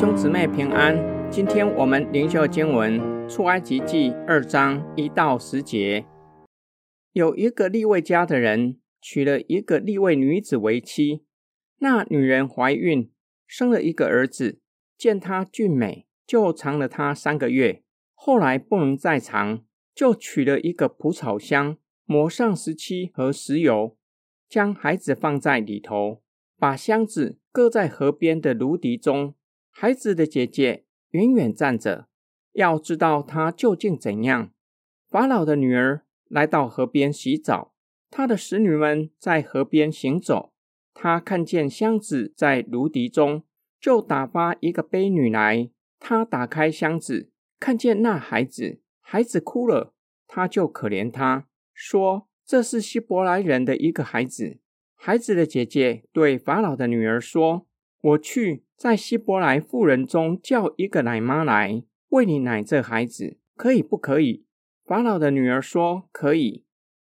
兄姊妹平安，今天我们灵修经文出埃及记二章一到十节。有一个立位家的人娶了一个立位女子为妻，那女人怀孕，生了一个儿子，见他俊美，就藏了他三个月。后来不能再藏，就取了一个蒲草箱，抹上石漆和石油，将孩子放在里头，把箱子搁在河边的芦荻中。孩子的姐姐远远站着，要知道他究竟怎样。法老的女儿来到河边洗澡，他的使女们在河边行走。他看见箱子在芦荻中，就打发一个婢女来。他打开箱子，看见那孩子，孩子哭了，他就可怜他，说：“这是希伯来人的一个孩子。”孩子的姐姐对法老的女儿说：“我去。”在希伯来妇人中叫一个奶妈来为你奶这孩子，可以不可以？法老的女儿说可以。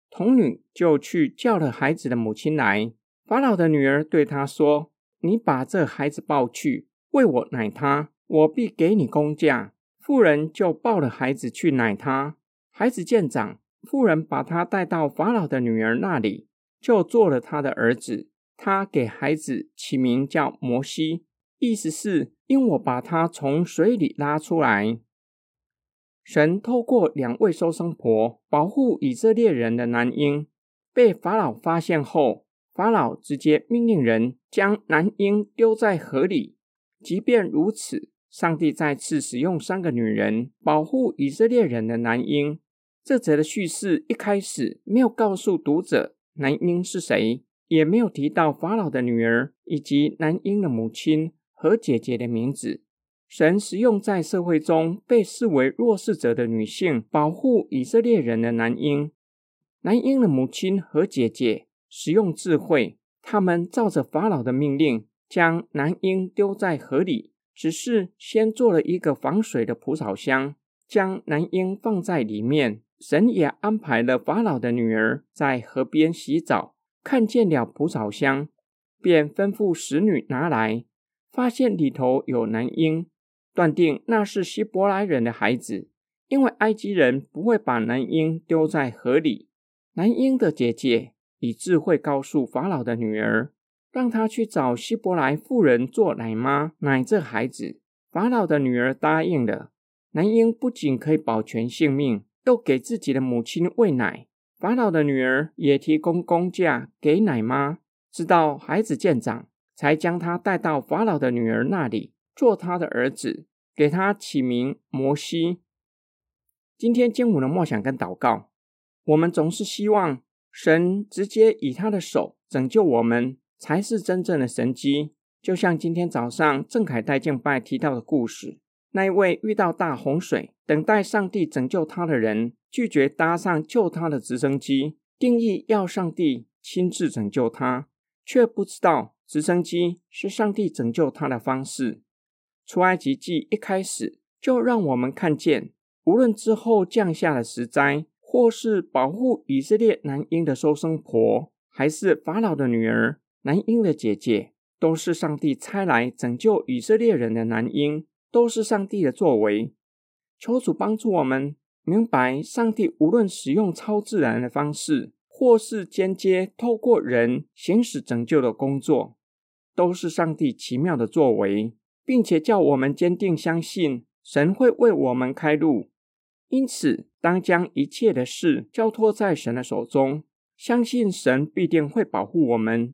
童女就去叫了孩子的母亲来。法老的女儿对她说：“你把这孩子抱去，为我奶他，我必给你工价。”妇人就抱了孩子去奶他。孩子见长，妇人把他带到法老的女儿那里，就做了他的儿子。他给孩子起名叫摩西。意思是，因我把他从水里拉出来。神透过两位收生婆保护以色列人的男婴，被法老发现后，法老直接命令人将男婴丢在河里。即便如此，上帝再次使用三个女人保护以色列人的男婴。这则的叙事一开始没有告诉读者男婴是谁，也没有提到法老的女儿以及男婴的母亲。和姐姐的名字，神使用在社会中被视为弱势者的女性，保护以色列人的男婴。男婴的母亲和姐姐使用智慧，他们照着法老的命令，将男婴丢在河里，只是先做了一个防水的蒲草箱，将男婴放在里面。神也安排了法老的女儿在河边洗澡，看见了蒲草箱，便吩咐使女拿来。发现里头有男婴，断定那是希伯来人的孩子，因为埃及人不会把男婴丢在河里。男婴的姐姐以智慧告诉法老的女儿，让她去找希伯来妇人做奶妈奶这孩子。法老的女儿答应了。男婴不仅可以保全性命，又给自己的母亲喂奶。法老的女儿也提供工价给奶妈，直到孩子见长。才将他带到法老的女儿那里，做他的儿子，给他起名摩西。今天经文的梦想跟祷告，我们总是希望神直接以他的手拯救我们，才是真正的神机。就像今天早上郑凯带敬拜提到的故事，那一位遇到大洪水，等待上帝拯救他的人，拒绝搭上救他的直升机，定义要上帝亲自拯救他，却不知道。直升机是上帝拯救他的方式。出埃及记一开始就让我们看见，无论之后降下的石灾，或是保护以色列男婴的收生婆，还是法老的女儿、男婴的姐姐，都是上帝差来拯救以色列人的男婴，都是上帝的作为。求主帮助我们明白，上帝无论使用超自然的方式，或是间接透过人行使拯救的工作。都是上帝奇妙的作为，并且叫我们坚定相信神会为我们开路。因此，当将一切的事交托在神的手中，相信神必定会保护我们。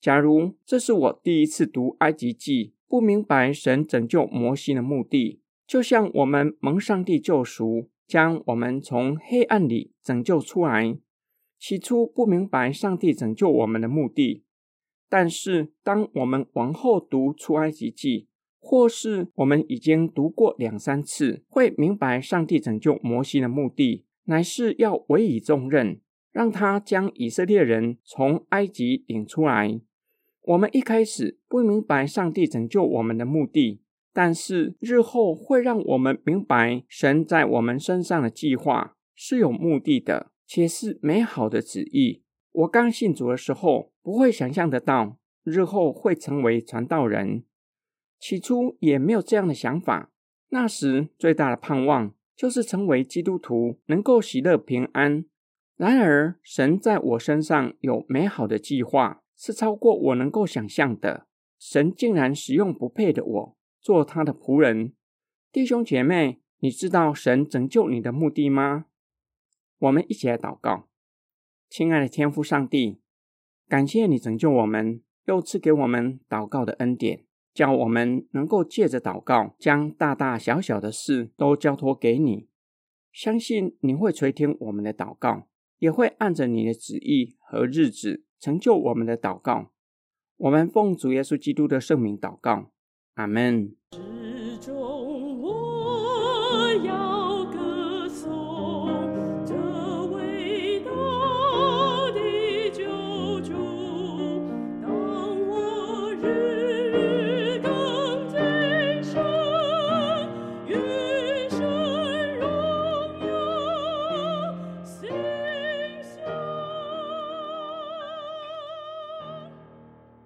假如这是我第一次读埃及记，不明白神拯救摩西的目的，就像我们蒙上帝救赎，将我们从黑暗里拯救出来，起初不明白上帝拯救我们的目的。但是，当我们往后读出埃及记，或是我们已经读过两三次，会明白上帝拯救摩西的目的，乃是要委以重任，让他将以色列人从埃及领出来。我们一开始不明白上帝拯救我们的目的，但是日后会让我们明白神在我们身上的计划是有目的的，且是美好的旨意。我刚信主的时候。不会想象得到日后会成为传道人。起初也没有这样的想法。那时最大的盼望就是成为基督徒，能够喜乐平安。然而，神在我身上有美好的计划，是超过我能够想象的。神竟然使用不配的我做他的仆人。弟兄姐妹，你知道神拯救你的目的吗？我们一起来祷告，亲爱的天父上帝，感谢你拯救我们，又赐给我们祷告的恩典。叫我们能够借着祷告，将大大小小的事都交托给你，相信你会垂听我们的祷告，也会按着你的旨意和日子成就我们的祷告。我们奉主耶稣基督的圣名祷告，阿门。